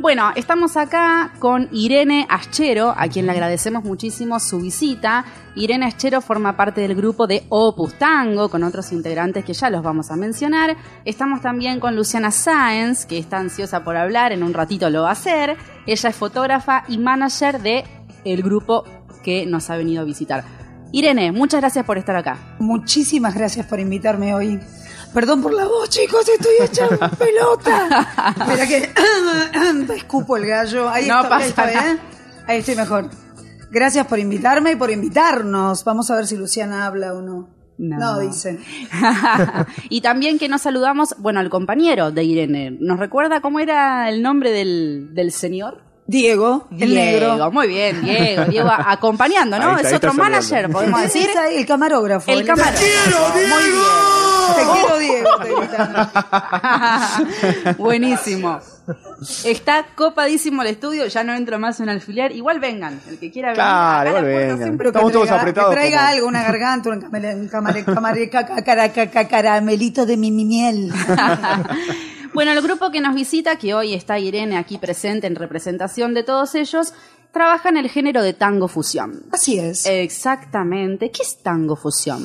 Bueno, estamos acá con Irene Aschero, a quien le agradecemos muchísimo su visita. Irene Aschero forma parte del grupo de Opus Tango, con otros integrantes que ya los vamos a mencionar. Estamos también con Luciana Sáenz, que está ansiosa por hablar, en un ratito lo va a hacer. Ella es fotógrafa y manager de el grupo que nos ha venido a visitar. Irene, muchas gracias por estar acá. Muchísimas gracias por invitarme hoy. Perdón por la voz, chicos, estoy hecha pelota. Espera que escupo el gallo. Ahí No estoy, ahí pasa estoy, ¿eh? Ahí estoy mejor. Gracias por invitarme y por invitarnos. Vamos a ver si Luciana habla o no. No. dice. y también que nos saludamos, bueno, al compañero de Irene. ¿Nos recuerda cómo era el nombre del, del señor? Diego, el Diego, negro. muy bien, Diego. Diego acompañando, ¿no? Está, es otro manager, podemos decir. Es ahí el camarógrafo. El camarógrafo. Muy Te quiero, Diego. te gritan. bien. Buenísimo. Está copadísimo el estudio, ya no entro más en alfiler. Igual vengan, el que quiera venir. Claro, Acá igual la puerta vengan. Estamos todos traiga- apretados Que traiga como- algo, una garganta, un, un caramelito de mi mi miel. Bueno, el grupo que nos visita, que hoy está Irene aquí presente en representación de todos ellos, trabaja en el género de tango fusión. Así es. Exactamente. ¿Qué es tango fusión?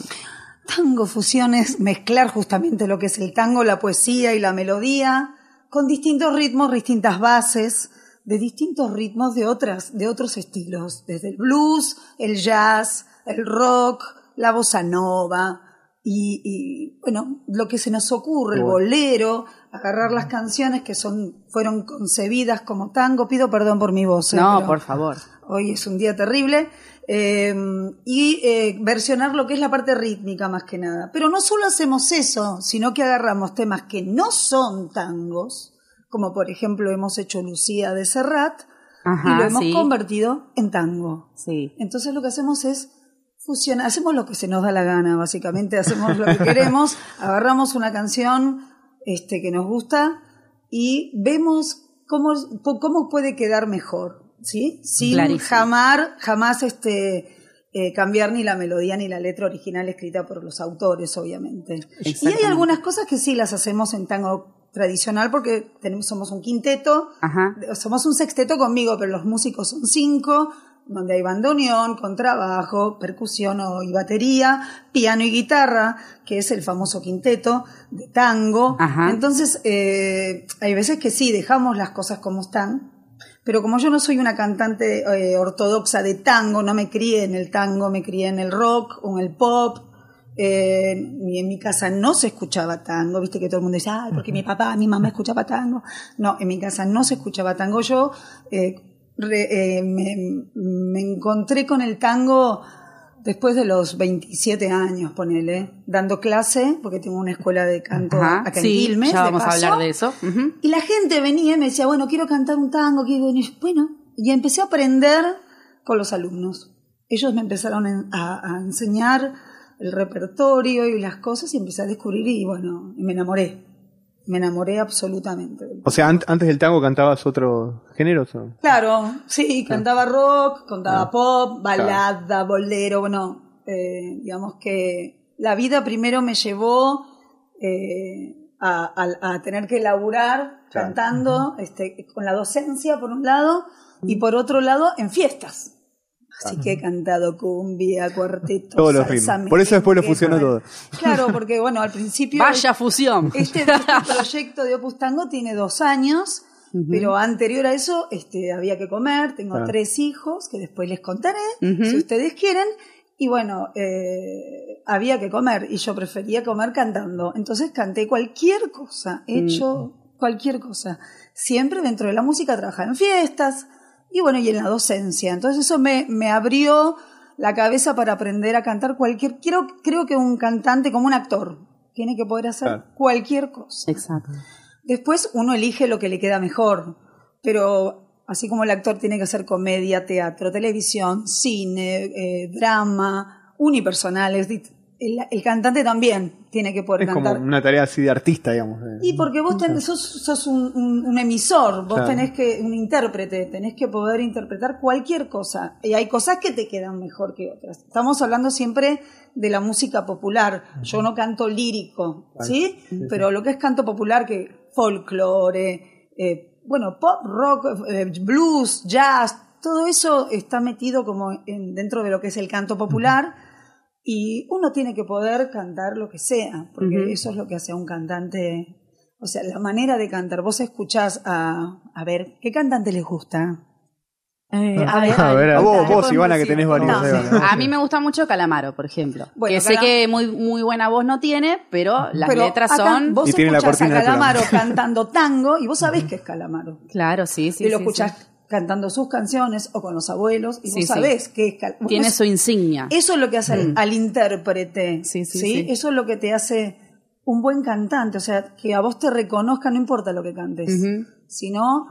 Tango fusión es mezclar justamente lo que es el tango, la poesía y la melodía, con distintos ritmos, distintas bases, de distintos ritmos de otras, de otros estilos, desde el blues, el jazz, el rock, la bossa nova, y, y, bueno, lo que se nos ocurre, el bolero, agarrar las canciones que son, fueron concebidas como tango, pido perdón por mi voz. eh, No, por favor. hoy es un día terrible, eh, y eh, versionar lo que es la parte rítmica más que nada. Pero no solo hacemos eso, sino que agarramos temas que no son tangos, como por ejemplo hemos hecho Lucía de Serrat, y lo hemos sí. convertido en tango. Sí. Entonces lo que hacemos es fusionar, hacemos lo que se nos da la gana, básicamente hacemos lo que queremos, agarramos una canción este, que nos gusta y vemos cómo, cómo puede quedar mejor, ¿sí? Sin Clarísimo. jamás, jamás este, eh, cambiar ni la melodía ni la letra original escrita por los autores, obviamente. Y hay algunas cosas que sí las hacemos en tango tradicional porque tenemos, somos un quinteto, Ajá. somos un sexteto conmigo, pero los músicos son cinco, donde hay bandoneón, contrabajo, percusión y batería, piano y guitarra, que es el famoso quinteto de tango. Ajá. Entonces, eh, hay veces que sí, dejamos las cosas como están, pero como yo no soy una cantante eh, ortodoxa de tango, no me crié en el tango, me crié en el rock o en el pop, eh, y en mi casa no se escuchaba tango, viste que todo el mundo dice, ay, porque mi papá, mi mamá escuchaba tango. No, en mi casa no se escuchaba tango. Yo eh, re- eh, me, me encontré con el tango después de los 27 años, ponele, dando clase, porque tengo una escuela de canto Ajá. acá en Sí, Quilmes. ya de vamos a hablar de eso. Y la gente venía y me decía, bueno, quiero cantar un tango, quiero. Bueno, y empecé a aprender con los alumnos. Ellos me empezaron a, a enseñar el repertorio y las cosas y empecé a descubrir y bueno, y me enamoré. Me enamoré absolutamente. O sea, an- antes del tango cantabas otros géneros. o? Claro, sí, cantaba rock, cantaba Ah, pop, balada, bolero, bueno, eh, digamos que la vida primero me llevó eh, a, a- a tener que laburar Claro. cantando, este, con la docencia por un lado y por otro lado en fiestas. Así que he cantado cumbia, cuarteto, Todos los ritmos. Por eso después lo fusionó todo. Claro, porque bueno, al principio Vaya fusión. este, este proyecto de Opus Tango tiene dos años, pero anterior a eso este, había que comer. Tengo Claro. tres hijos que después les contaré, si ustedes quieren. Y bueno, eh, había que comer y yo prefería comer cantando. Entonces canté cualquier cosa, he hecho cualquier cosa. Siempre dentro de la música trabajaba en fiestas y bueno, y en la docencia. Entonces eso me, me abrió la cabeza para aprender a cantar cualquier... Creo, creo que un cantante como un actor tiene que poder hacer Claro. cualquier cosa. Exacto. Después uno elige lo que le queda mejor, pero así como el actor tiene que hacer comedia, teatro, televisión, cine, eh, drama, unipersonales, el, el cantante también tiene que poder Es como cantar. una tarea así de artista, digamos. Y porque vos tenés, sos, sos un, un- un emisor, vos Claro. tenés que, un intérprete, tenés que poder interpretar cualquier cosa. Y hay cosas que te quedan mejor que otras. Estamos hablando siempre de la música popular. Yo no canto lírico, ¿sí? Pero lo que es canto popular, que folclore, eh, bueno, pop, rock, eh, blues, jazz, todo eso está metido como en- dentro de lo que es el canto popular y uno tiene que poder cantar lo que sea, porque eso es lo que hace a un cantante, o sea, la manera de cantar. Vos escuchás a, a ver, ¿qué cantante les gusta? Eh, A ver, ver, a ver, vos, contá. vos, Ivana, que tenés varios. No. A mí me gusta mucho Calamaro, por ejemplo. Bueno, que sé que muy, muy buena voz no tiene, pero las Pero letras acá son... Vos Y tiene la escuchás cortina a Calamaro. Calamaro cantando tango y vos sabés que es Calamaro. Claro, sí, sí. y lo sí, escuchás sí. Cantando sus canciones o con los abuelos y Sí, vos sí. sabés que es. Tiene su insignia. Eso es lo que hace al, Mm. al intérprete. Sí, sí, sí. Eso es lo que te hace un buen cantante. O sea, que a vos te reconozca, no importa lo que cantes, sino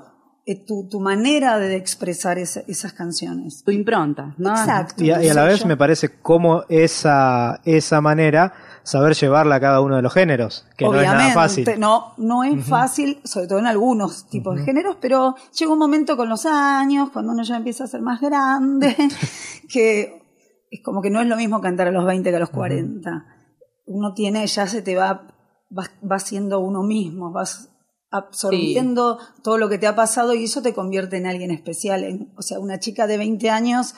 eh, tu, tu manera de expresar esa- esas canciones. Tu impronta, ¿no? Exacto. Y a, y a la vez yo. me parece como esa, esa manera, saber llevarla a cada uno de los géneros, que no es nada fácil. No, no es fácil, sobre todo en algunos tipos de géneros, pero llega un momento con los años, cuando uno ya empieza a ser más grande, que es como que no es lo mismo cantar a los 20 que a los 40. Uno tiene, ya se te va, va, va siendo uno mismo, vas absorbiendo todo lo que te ha pasado y eso te convierte en alguien especial. En- o sea, una chica de 20 años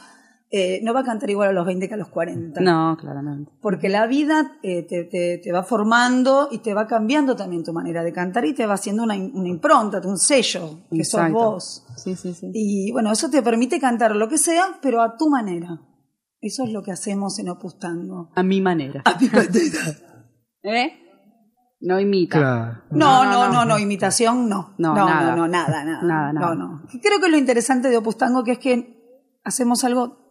eh, no va a cantar igual a los 20 que a los 40 No, claramente. porque la vida eh, te, te- te va formando y te va cambiando también tu manera de cantar y te va haciendo una, una impronta, un sello, que sos Exacto. vos. Sí, sí, sí. Y bueno, eso te permite cantar lo que sea, pero a tu manera. Eso es lo que hacemos en Opus Tango. A mi manera. A mi manera. ¿Eh? No imita. Claro. No, no, no, no, imitación no. No, no, nada. no, no, nada, nada. Nada, nada. No, no. Creo que lo interesante de Opus Tango que es que hacemos algo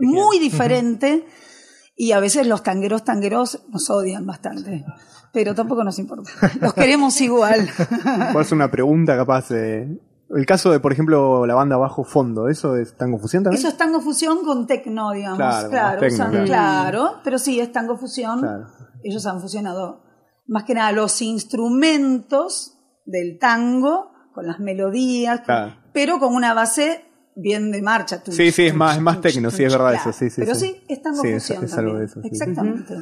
muy diferente y a veces los tangueros tangueros nos odian bastante. Pero tampoco nos importa. Los queremos igual. Puedo hacer una pregunta capaz. eh, el caso de, por ejemplo, la banda Bajo Fondo, ¿eso es tango fusión también? Eso es tango fusión con tecno, digamos. Claro, Claro, más tecno, usan- claro. claro, pero sí, es tango fusión. Claro. Ellos han fusionado más que nada los instrumentos del tango con las melodías, pero con una base bien de marcha. Tunch, Sí, sí, es más- es más tecno, sí, es verdad claro. eso, sí, sí, Pero sí. sí, es tango Sí, es- algo de eso, sí. Exactamente.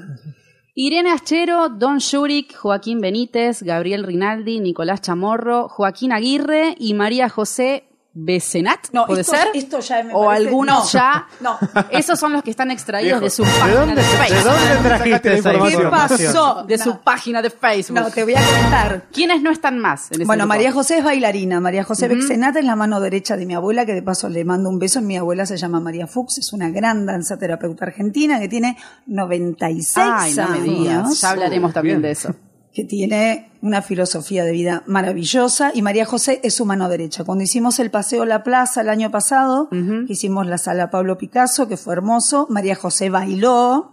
Irene Achero, Don Shurik, Joaquín Benítez, Gabriel Rinaldi, Nicolás Chamorro, Joaquín Aguirre y María José Becenat, No, ¿puede esto- ser? esto ya me o parece- algunos no. ya. No. Esos son los que están extraídos Viejo. de su ¿De página dónde, de, de Facebook. dónde trajiste esa ¿Qué información? pasó? De su página de Facebook. No, te voy a contar. ¿Quiénes no están más en ese Bueno, grupo? María José es bailarina. María José Bexenata es la mano derecha de mi abuela, que de paso le mando un beso. Mi abuela se llama María Fuchs, es una gran danza terapeuta argentina que tiene 96 Ay, no me digas. años. Ya hablaremos también de eso. que tiene una filosofía de vida maravillosa y María José es su mano derecha. Cuando hicimos el paseo La Plaza el año pasado, que hicimos la sala Pablo Picasso, que fue hermoso, María José bailó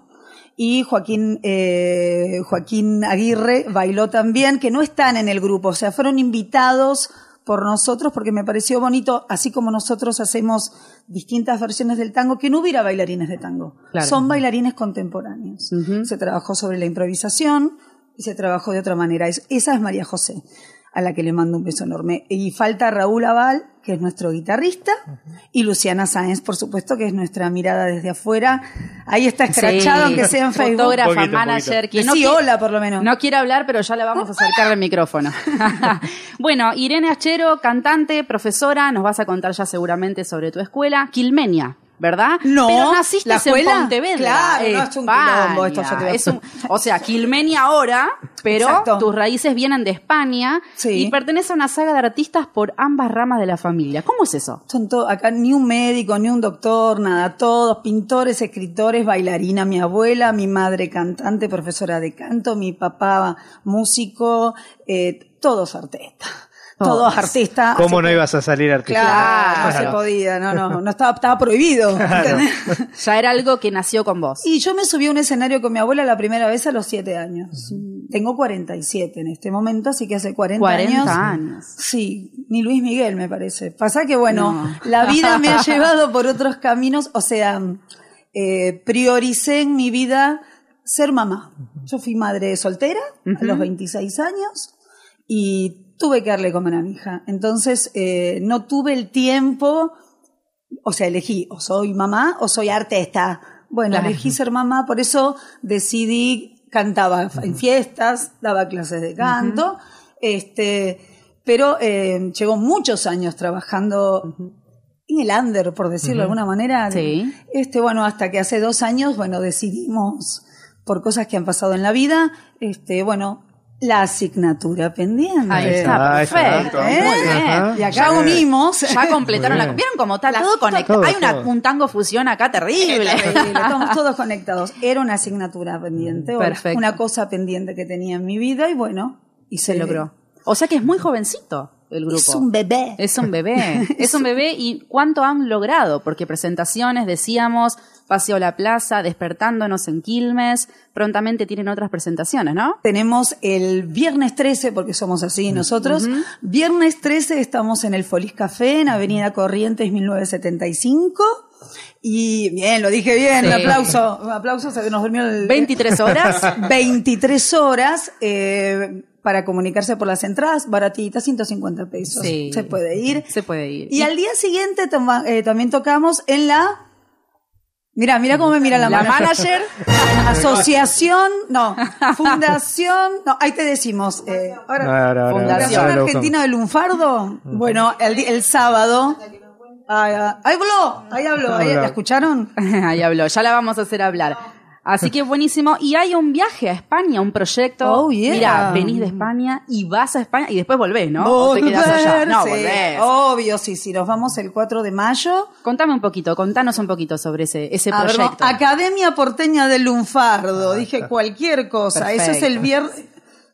y Joaquín, eh, Joaquín Aguirre bailó también, que no están en el grupo, o sea, fueron invitados por nosotros porque me pareció bonito, así como nosotros hacemos distintas versiones del tango, que no hubiera bailarines de tango. Claro. Son bailarines contemporáneos. Se trabajó sobre la improvisación y se trabajó de otra manera. Es- esa es María José, a la que le mando un beso enorme. Y falta Raúl Aval, que es nuestro guitarrista, y Luciana Sáenz, por supuesto, que es nuestra mirada desde afuera. Ahí está escrachado, Sí. aunque sea en Facebook. Fotógrafa, poquito, manager. poquito. que Decí qui- hola, por lo menos. No quiere hablar, pero ya le vamos a acercar el micrófono. bueno, Irene Achero, cantante, profesora, nos vas a contar ya seguramente sobre tu escuela. Quilmenia, ¿verdad? No, Pero naciste ¿la en escuela? Pontevedra. Claro, no, es un quilombo, esto ya te Es un- o sea, Quilmenia ahora, pero Exacto. tus raíces vienen de España Sí. y pertenece a una saga de artistas por ambas ramas de la familia. ¿Cómo es eso? Son to- acá ni un médico, ni un doctor, nada, todos pintores, escritores, bailarina, mi abuela, mi madre cantante, profesora de canto, mi papá músico, eh, todos artistas. Todos artistas. ¿Cómo Así no ibas a salir artista? Claro, no se podía, no, no, no estaba, estaba prohibido. Ya era algo que nació con vos. Y yo me subí a un escenario con mi abuela la primera vez a los siete años. Tengo 47 en este momento, así que hace 40, 40 años. Sí, ni Luis Miguel me parece. Pasa que, bueno, No. la vida me ha llevado por otros caminos, o sea, eh, prioricé en mi vida ser mamá. Yo fui madre soltera a los 26 años y tuve que darle de comer a mi hija. Entonces, eh, no tuve el tiempo, o sea, elegí o soy mamá o soy artista. Bueno, Claro. elegí ser mamá, por eso decidí, cantaba en fiestas, daba clases de canto, este, pero eh, llegó muchos años trabajando en el under, por decirlo de alguna manera. Sí. Este, bueno, hasta que hace dos años, bueno, decidimos, por cosas que han pasado en la vida, este, bueno, la asignatura pendiente. Ahí está, Ahí está. perfecto. ¿Eh? Muy bien. Ajá. Y acá unimos. Ya completaron la. ¿Vieron cómo está todo conectado? Hay una, un tango fusión acá terrible. Estamos todos conectados. Era una asignatura pendiente, o Perfecto. una cosa pendiente que tenía en mi vida y bueno, y Se logró. O sea que es muy jovencito el grupo. Es un bebé. Es un bebé. es un bebé y cuánto han logrado, porque presentaciones, decíamos, Paseo La Plaza, Despertándonos en Quilmes, prontamente tienen otras presentaciones, ¿no? Tenemos el viernes 13, porque somos así nosotros. Viernes 13 estamos en el Folis Café, en Avenida Corrientes 1975. Y bien, lo dije bien, Sí. aplauso, un aplauso, se nos durmió el... 23 horas. 23 horas eh, para comunicarse por las entradas, baratitas, 150 pesos. Sí. Se puede ir. Se puede ir. Y al día siguiente toma- eh, también tocamos en la... Mira, mira cómo me mira la, La manager. Asociación, no, fundación, no, ahí te decimos. eh, ahora, Ahora, ahora, ahora, Fundación Argentina del Lunfardo. Bueno, el, el sábado. Ahí, ahí habló, ahí habló, ahí, ¿la escucharon? Ahí habló, ya la vamos a hacer hablar. Así que buenísimo. Y hay un viaje a España, un proyecto. Oh, yeah. Mira, venís de España y vas a España y después volvés, ¿no? ¿O te quedás allá? No, sí. volvés. Obvio, sí, sí, nos vamos el 4 de mayo. Contame un poquito, contanos un poquito sobre ese, ese A ver, no, proyecto. Academia Porteña del Lunfardo. Dije cualquier cosa. Eso es el viernes.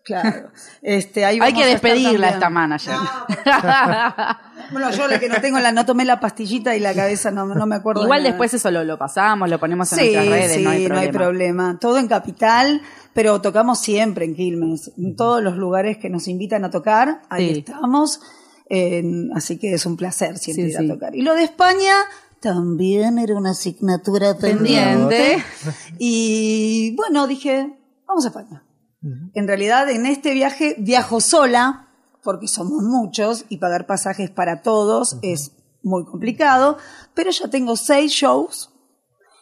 Claro. Este, ahí Hay que despedirla a esta manager. Bueno, yo la que no tengo la, no tomé la pastillita y la cabeza no, no me acuerdo. Igual después eso lo, lo pasamos, lo ponemos en Sí, nuestras redes, sí, no hay problema. Todo en Capital, pero tocamos siempre en Quilmes. En todos los lugares que nos invitan a tocar, ahí Sí. estamos. Eh, así que es un placer siempre ir a tocar. Y lo de España también era una asignatura pendiente. Pendiente. Y bueno, dije, vamos a España. En realidad, en este viaje viajo sola, porque somos muchos y pagar pasajes para todos es muy complicado, pero ya tengo seis shows.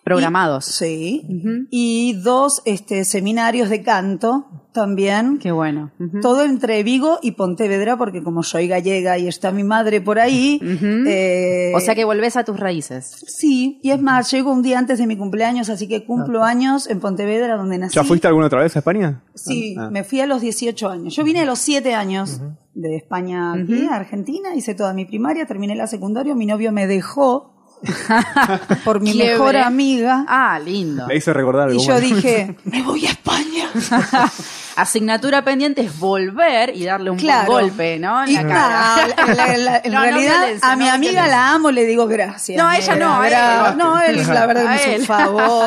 Programados. Sí. Y dos este, seminarios de canto también. Qué bueno. Todo entre Vigo y Pontevedra, porque como soy gallega y está mi madre por ahí. eh, O sea que volvés a tus raíces. Sí, y es más, llego un día antes de mi cumpleaños, así que cumplo años en Pontevedra, donde nací. ¿Ya fuiste alguna otra vez a España? Sí, Ah. me fui a los 18 años. Yo vine a los 7 años de España aquí, a Argentina, hice toda mi primaria, terminé la secundaria, mi novio me dejó por mi Quiebre. mejor amiga. Ah, lindo. Le hice recordar algo y yo bueno. dije, me voy a España. Asignatura pendiente es volver y darle un buen Claro. golpe, ¿no? En Y la cara. nada, la- la- la- en No, no realidad, violencia, a mi no amiga la amo, le digo gracias. No, a ella no, a él. No, él, la verdad, me hizo un favor.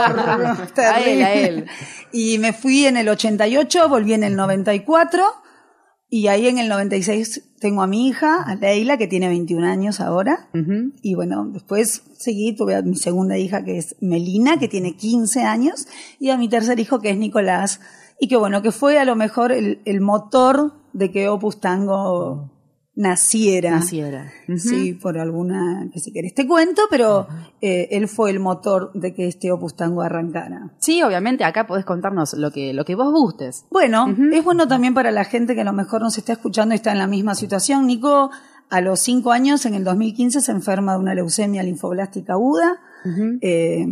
A él, a él. Y me fui en el 88, volví en el 94. Y ahí en el 96 tengo a mi hija, a Leila, que tiene 21 años ahora. Y bueno, después seguí, tuve a mi segunda hija, que es Melina, que tiene 15 años, y a mi tercer hijo, que es Nicolás. Y que bueno, que fue a lo mejor el, el motor de que Opus Tango naciera. Naciera. Sí, por alguna, que si querés te cuento, pero eh, él fue el motor de que este Opus Tango arrancara. Sí, obviamente acá podés contarnos lo que, lo que vos gustes. Bueno, es bueno también para la gente que a lo mejor nos está escuchando y está en la misma situación. Nico, a los cinco años, en el 2015, se enferma de una leucemia linfoblástica aguda. eh,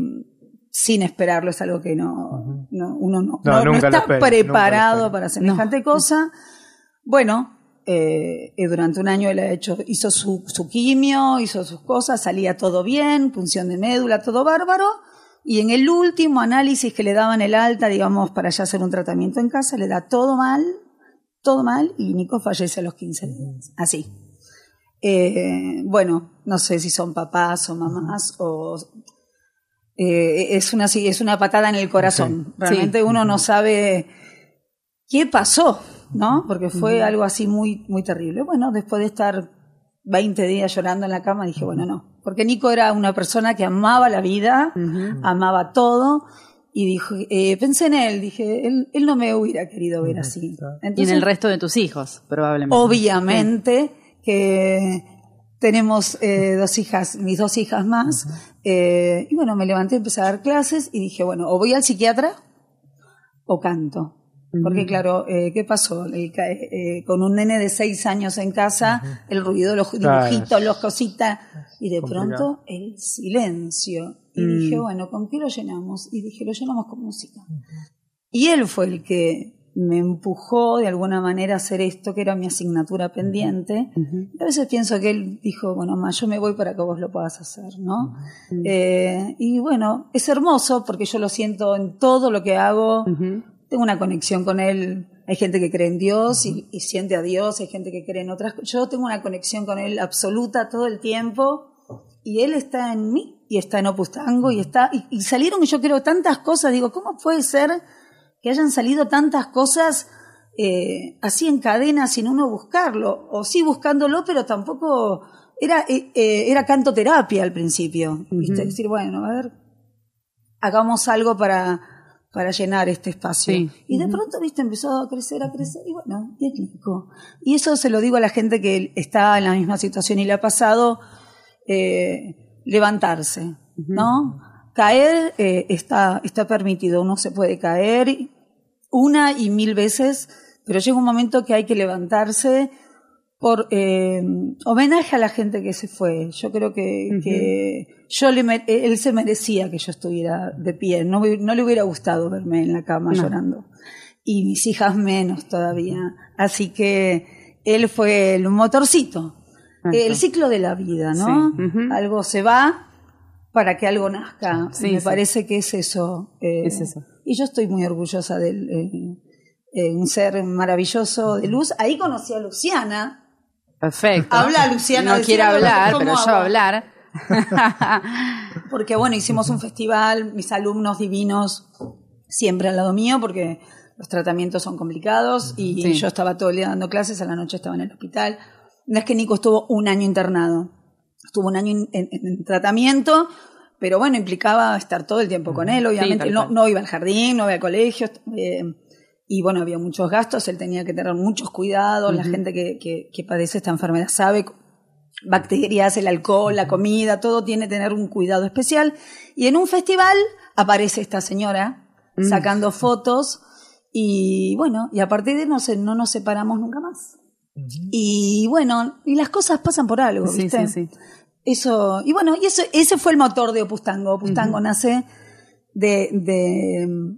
sin esperarlo, es algo que no, no- uno no, No, no- está preparado para semejante cosa. Bueno, eh, durante un año él ha hecho, hizo su, su quimio, hizo sus cosas, salía todo bien, punción de médula, todo bárbaro. Y en el último análisis que le daban el alta, digamos, para ya hacer un tratamiento en casa, le da todo mal, todo mal, y Nico fallece a los 15 días. Así. Eh, bueno, no sé si son papás o mamás o eh, es una es una patada en el corazón. Realmente uno no sabe qué pasó, ¿no? Porque fue algo así muy muy terrible. Bueno, después de estar 20 días llorando en la cama dije, bueno, no, porque Nico era una persona que amaba la vida, amaba todo y dijo, eh, pensé en él, dije, él, él no me hubiera querido ver así. Y en el resto de tus hijos, probablemente. obviamente que tenemos eh, dos hijas, mis dos hijas más. eh, y bueno, me levanté, empecé a dar clases y dije, bueno, o voy al psiquiatra o canto. Porque claro, eh, ¿qué pasó? El ca- eh, con un nene de seis años en casa, el ruido, los Claro. dibujitos, los cositas, y de Complicado. pronto el silencio. Y Mm. dije, bueno, ¿con qué lo llenamos? Y dije, lo llenamos con música. Y él fue el que me empujó de alguna manera a hacer esto, que era mi asignatura pendiente. Y a veces pienso que él dijo, bueno, ma, yo me voy para que vos lo puedas hacer, ¿no? Eh, y bueno, es hermoso porque yo lo siento en todo lo que hago. Tengo una conexión con él. Hay gente que cree en Dios y, y siente a Dios, hay gente que cree en otras cosas. Yo tengo una conexión con él absoluta todo el tiempo y él está en mí y está en Opus Tango y está y, y salieron yo creo tantas cosas. Digo, ¿cómo puede ser que hayan salido tantas cosas eh, así en cadena sin uno buscarlo? O sí buscándolo, pero tampoco era eh, eh, era canto terapia al principio. ¿viste? Decir, bueno, a ver, hagamos algo para, para llenar este espacio. Sí. Y de pronto, viste, empezó a crecer, a crecer, y bueno, y es rico. Y eso se lo digo a la gente que está en la misma situación y le ha pasado eh, levantarse, ¿no? Caer eh, está, está permitido, uno se puede caer una y mil veces, pero llega un momento que hay que levantarse por eh, homenaje a la gente que se fue. Yo creo que, que yo le él se merecía que yo estuviera de pie. No, no le hubiera gustado verme en la cama llorando. Y mis hijas menos todavía. Así que él fue el motorcito. El ciclo de la vida, ¿no? Sí. Algo se va para que algo nazca. Sí, Me sí. parece que es eso. eh, Es eso. Y yo estoy muy orgullosa de él. eh, eh, un ser maravilloso de luz. Ahí conocí a Luciana. Perfecto. Habla, Luciana, No quiere hablar, ¿cómo pero yo hago? hablar. porque bueno, hicimos un festival, mis alumnos divinos siempre al lado mío, porque los tratamientos son complicados y Sí. yo estaba todo el día dando clases, a la noche estaba en el hospital. No es que Nico estuvo un año internado, estuvo un año en, en- en tratamiento, pero bueno, implicaba estar todo el tiempo con él, obviamente. no, no iba al jardín, no iba al colegio. eh, y bueno, había muchos gastos, él tenía que tener muchos cuidados, la gente que, que- que padece esta enfermedad sabe bacterias, el alcohol, la comida, todo tiene que tener un cuidado especial. Y en un festival aparece esta señora sacando fotos y bueno, y a partir de no, se- no nos separamos nunca más. Y bueno, y las cosas pasan por algo, Sí, ¿viste? sí, sí. Eso, y bueno, y eso, ese fue el motor de Opus Tango. Opus Tango nace de, de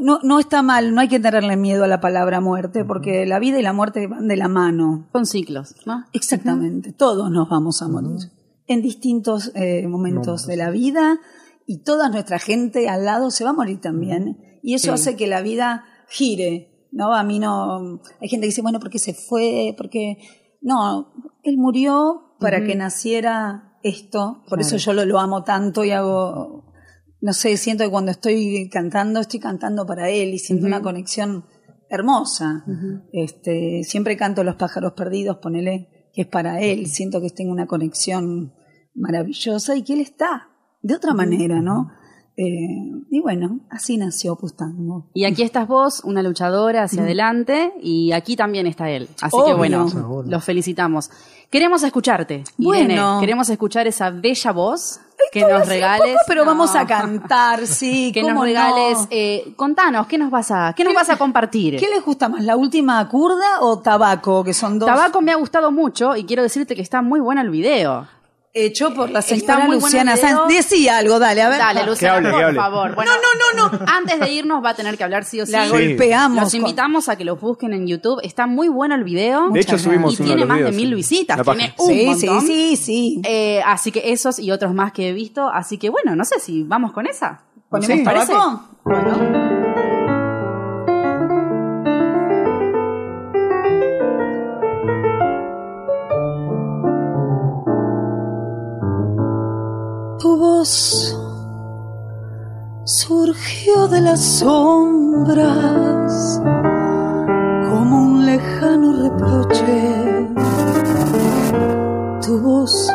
no, no, está mal, no hay que tenerle miedo a la palabra muerte, porque la vida y la muerte van de la mano. Son ciclos, ¿no? Exactamente, todos nos vamos a morir en distintos eh, momentos de la vida y toda nuestra gente al lado se va a morir también. Y eso Sí. hace que la vida gire, ¿no? A mí no... Hay gente que dice, bueno, ¿por qué se fue? Porque... No, él murió para que naciera esto, por eso yo lo, lo amo tanto y hago... No sé, siento que cuando estoy cantando, estoy cantando para él y siento una conexión hermosa. este, siempre canto Los pájaros perdidos, ponele que es para él. Siento que tengo una conexión maravillosa y que él está de otra manera, ¿no? Eh, y bueno, así nació Opus Tango. Y aquí estás vos, una luchadora hacia adelante, y aquí también está él. Así que bueno, los felicitamos. Queremos escucharte, Bueno. Queremos escuchar esa bella voz que nos regales. poco, pero No. vamos a cantar, sí. Que ¿cómo nos no? regales. eh, contanos, ¿qué nos vas a, qué nos vas a compartir? ¿Qué les gusta más, la última curda o tabaco? Que son dos. Tabaco me ha gustado mucho y quiero decirte que está muy bueno el video. Hecho por la señora Luciana. Sáenz. Decía algo, dale, a ver. Dale, Luciana, hable, por favor. Bueno, No, no, no, no. Antes de irnos va a tener que hablar sí o sí. La Sí. golpeamos. Los con- invitamos a que los busquen en YouTube. Está muy bueno el video. De hecho, subimos y uno tiene de los más de mil visitas. la Tiene un Sí, montón. sí, sí, sí. Eh, así que esos y otros más que he visto. Así que bueno, no sé si vamos con esa. ¿Ponemos ¿Les parece? Bueno. Las sombras como un lejano reproche. Tu voz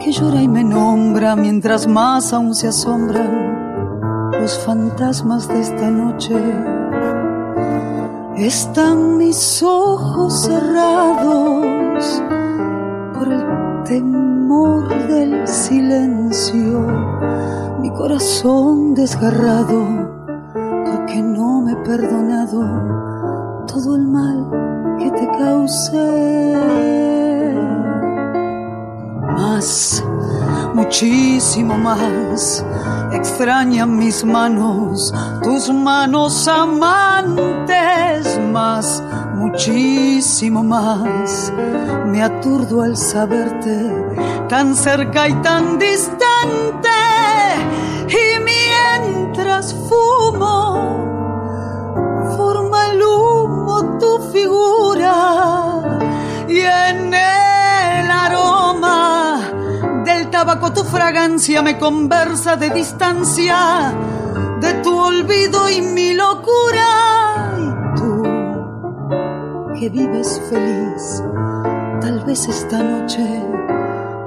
que llora y me nombra mientras más aún se asombran los fantasmas de esta noche. Están mis ojos cerrados por el temor del silencio, mi corazón desgarrado perdonado todo el mal que te causé. Más, muchísimo más, extrañan mis manos, tus manos amantes, más, muchísimo más, me aturdo al saberte tan cerca y tan distante, y mientras fumo, y en el aroma del tabaco tu fragancia me conversa de distancia de tu olvido y mi locura. Y tú que vives feliz tal vez esta noche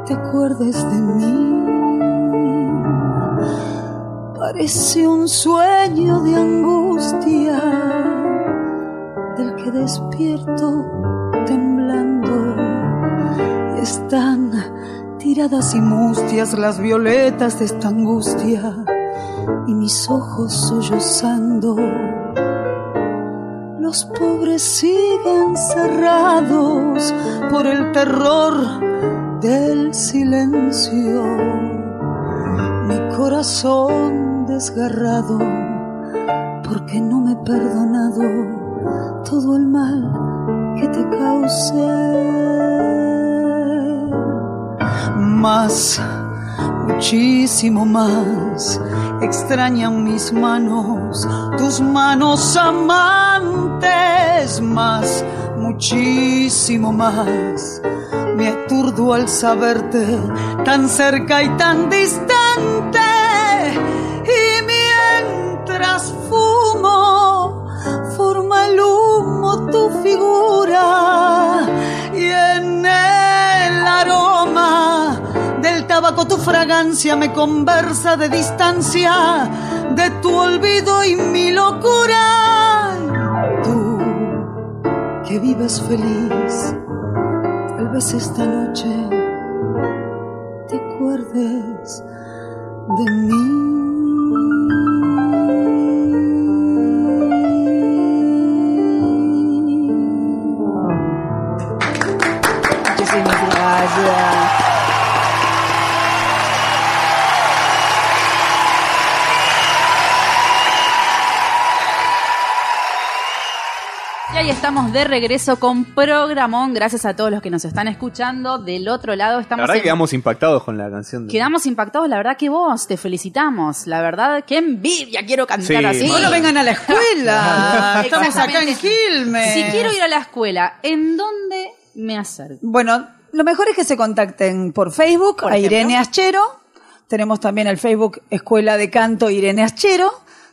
te acuerdes de mí. Parece un sueño de angustia despierto temblando. Están tiradas y mustias las violetas de esta angustia y mis ojos sollozando. Los pobres siguen cerrados por el terror del silencio. Mi corazón desgarrado porque no me he perdonado todo el mal que te causé. Más, muchísimo más, extrañan mis manos, tus manos amantes, más, muchísimo más. Me aturdo al saberte tan cerca y tan distante. Y mientras fumo, tu figura. Y en el aroma del tabaco tu fragancia me conversa de distancia de tu olvido y mi locura. Tú que vives feliz, tal vez esta noche te acuerdes de mí. Y estamos de regreso con programón. Gracias a todos los que nos están escuchando. Del otro lado La estamos verdad que en- quedamos impactados con la canción. de- Quedamos impactados, la verdad que vos, te felicitamos. La verdad, qué envidia quiero cantar Sí, así. bueno. Bueno, vengan a la escuela. Estamos acá en. Quilmes. Si quiero ir a la escuela, ¿en dónde me acerco? Bueno, lo mejor es que se contacten por Facebook Por a ejemplo. Irene Aschero. Tenemos también el Facebook Escuela de Canto Irene Aschero.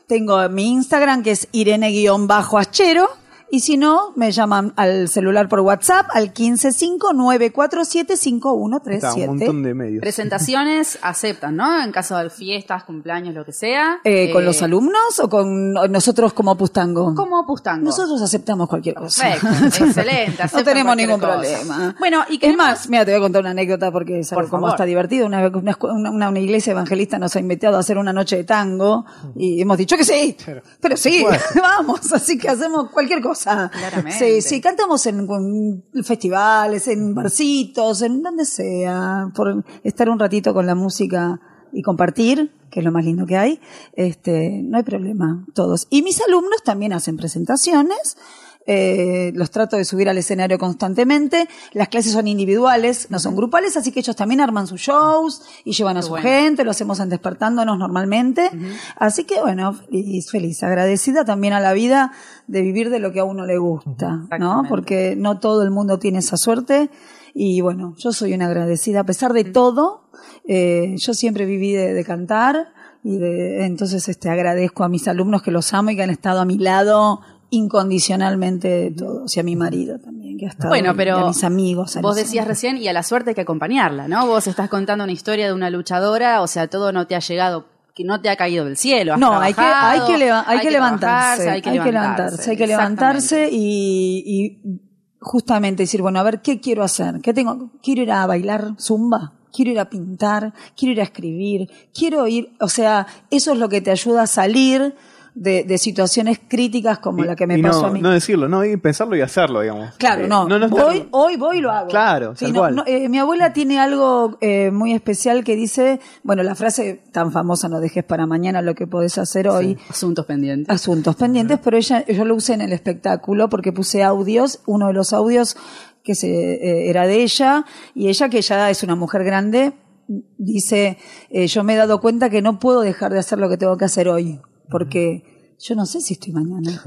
Tengo mi Instagram que es Irene-Aschero. Y si no, me llaman al celular por WhatsApp al 155-947-5137. Está, un montón de medios. Presentaciones aceptan, ¿no? En caso de fiestas, cumpleaños, lo que sea. Eh, ¿Con Eh, los alumnos o con nosotros como Pustango? Como Pustango. Nosotros aceptamos cualquier cosa. Perfecto, excelente, no tenemos ningún cosa. problema. Bueno, y es queremos- más, mira, te voy a contar una anécdota porque es Por como está divertido. Una, una- una- una iglesia evangelista nos ha invitado a hacer una noche de tango y hemos dicho que sí. Pero sí, vamos, así que hacemos cualquier cosa. Claramente. Sí, sí, cantamos en, con festivales, en barcitos, en donde sea, por estar un ratito con la música y compartir, que es lo más lindo que hay, este, no hay problema, todos. Y mis alumnos también hacen presentaciones, eh, los trato de subir al escenario constantemente, las clases son individuales, no son grupales, así que ellos también arman sus shows y llevan a su bueno. gente, lo hacemos en despertándonos normalmente, así que bueno, feliz, feliz, agradecida también a la vida de vivir de lo que a uno le gusta, ¿no? Porque no todo el mundo tiene esa suerte y bueno, yo soy una agradecida, a pesar de todo, eh, yo siempre viví de, de cantar y de, entonces este agradezco a mis alumnos que los amo y que han estado a mi lado incondicionalmente todos y a mi marido también que ha estado Bueno, y pero a mis amigos a vos decías recién y a la suerte hay que acompañarla, ¿no? Vos estás contando una historia de una luchadora, o sea, todo no te ha llegado, que no te ha caído del cielo. has no hay que hay que, leva- hay que levantarse hay que levantarse hay que levantarse y, y justamente decir bueno a ver qué quiero hacer qué tengo quiero ir a bailar zumba quiero ir a pintar quiero ir a escribir quiero ir o sea eso es lo que te ayuda a salir de, de situaciones críticas como Y- la que me pasó no, a mí. No decirlo, no, y pensarlo y hacerlo, digamos. Claro, Eh, no. estar- voy, hoy voy y lo hago. Claro, Sí, no, no, eh, mi abuela tiene algo eh, muy especial que dice, bueno, la frase tan famosa, no dejes para mañana lo que podés hacer hoy. Asuntos pendientes. Asuntos pendientes, pero ella, yo lo usé en el espectáculo porque puse audios, uno de los audios que se, eh, era de ella, y ella que ya es una mujer grande, dice, eh, yo me he dado cuenta que no puedo dejar de hacer lo que tengo que hacer hoy, porque yo no sé si estoy mañana.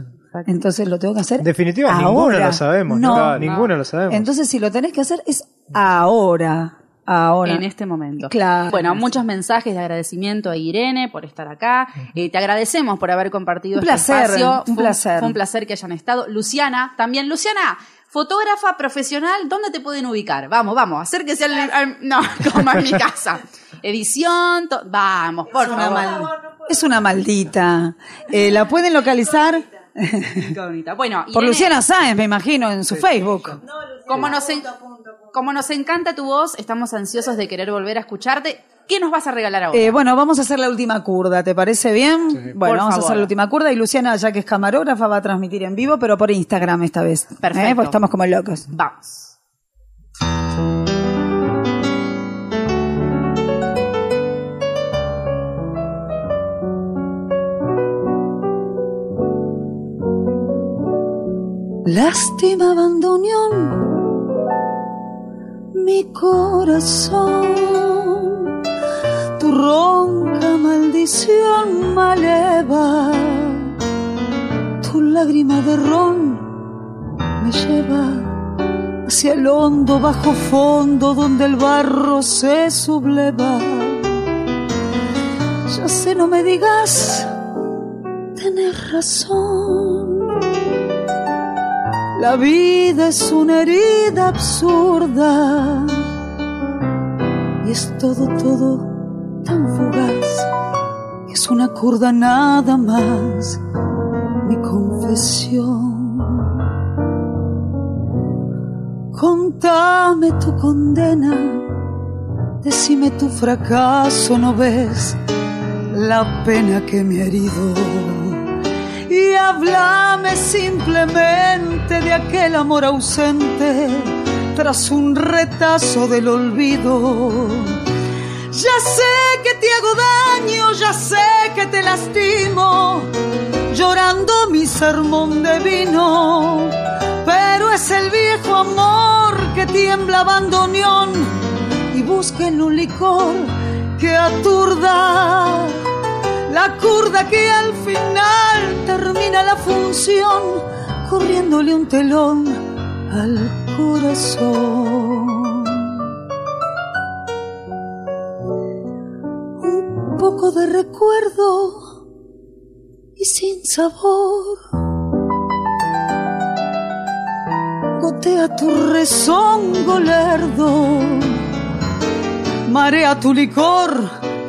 Entonces lo tengo que hacer En definitiva, ahora. ninguno lo sabemos. No, No, ninguno lo sabemos. Entonces si lo tenés que hacer es ahora. Ahora. En este momento. Claro. Bueno, muchos mensajes de agradecimiento a Irene por estar acá. Eh, te agradecemos por haber compartido Un este placer, espacio. un Fue placer. Fue un placer que hayan estado. Luciana, también. Luciana, fotógrafa profesional, ¿dónde te pueden ubicar? Vamos, vamos, acérquese al, al- No, como en mi casa. Edición, to- vamos, por favor. Es una maldita. Eh, ¿La pueden localizar? Incógnita. Bueno, Por Irene, Luciana Sáenz, me imagino, en su Facebook. Como nos, en- como nos encanta tu voz, estamos ansiosos de querer volver a escucharte. ¿Qué nos vas a regalar ahora? Eh, bueno, vamos a hacer la última curda, ¿te parece bien? Bueno, Por vamos a hacer la última curda y Luciana, ya que es camarógrafa, va a transmitir en vivo, pero por Instagram esta vez. ¿eh? Perfecto. Porque estamos como locos. Vamos. Lástima abandonión mi corazón, tu ronca maldición maleva, tu lágrima de ron me lleva hacia el hondo bajo fondo donde el barro se subleva. Ya sé, no me digas, tenés razón. La vida es una herida absurda y es todo, todo tan fugaz es una curda nada más, mi confesión. Contame tu condena, decime tu fracaso, no ves la pena que me ha herido y háblame simplemente de aquel amor ausente tras un retazo del olvido. Ya sé que te hago daño, ya sé que te lastimo, llorando mi sermón de vino, pero es el viejo amor que tiembla bandoneón y busca en un licor que aturda la curda que al final termina la función corriéndole un telón al corazón. Un poco de recuerdo y sin sabor. Gotea tu rezongo lerdo, marea tu licor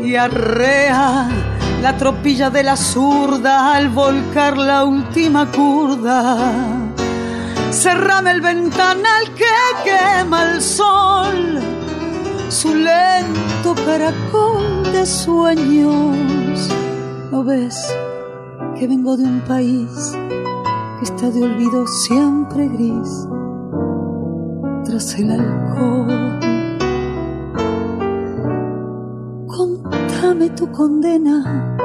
y arrea la tropilla de la zurda al volcar la última curda. Cerrame el ventanal que quema el sol, su lento caracol de sueños. ¿No ves que vengo de un país que está de olvido siempre gris tras el alcohol? Tu condena,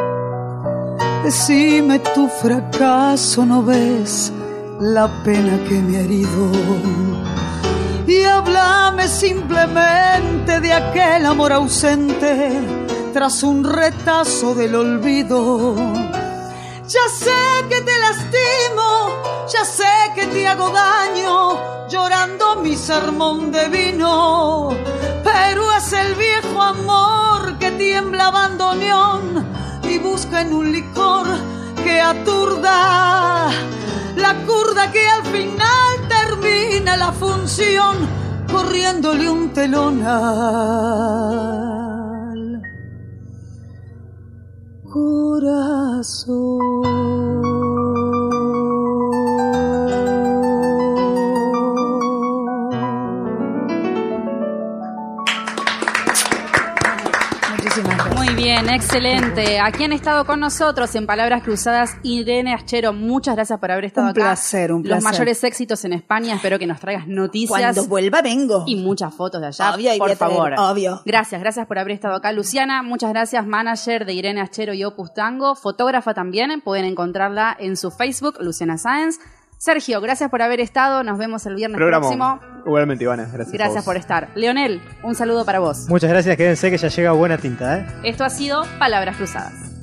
decime tu fracaso, no ves la pena que me ha herido. Y háblame simplemente de aquel amor ausente tras un retazo del olvido. Ya sé que te lastimo, ya sé que te hago daño, llorando mi sermón de vino. Pero es el viejo amor que tiembla bandoneón y busca en un licor que aturda la curda que al final termina la función corriéndole un telón al corazón. Bien, excelente. Aquí han estado con nosotros en Palabras Cruzadas Irene Aschero. Muchas gracias por haber estado Un acá. placer, un Los placer. mayores éxitos en España. Espero que nos traigas noticias Cuando vuelva vengo. y muchas fotos de allá. Obvio, por traer, favor. obvio. Gracias, gracias por haber estado acá. Luciana, muchas gracias. Manager de Irene Aschero y Opus Tango. Fotógrafa también. Pueden encontrarla en su Facebook, Luciana Sáenz. Sergio, gracias por haber estado. Nos vemos el viernes próximo. Igualmente, Ivana, gracias. Gracias por estar. Leonel, un saludo para vos. Muchas gracias, quédense que ya llega buena tinta, ¿eh? Esto ha sido Palabras Cruzadas.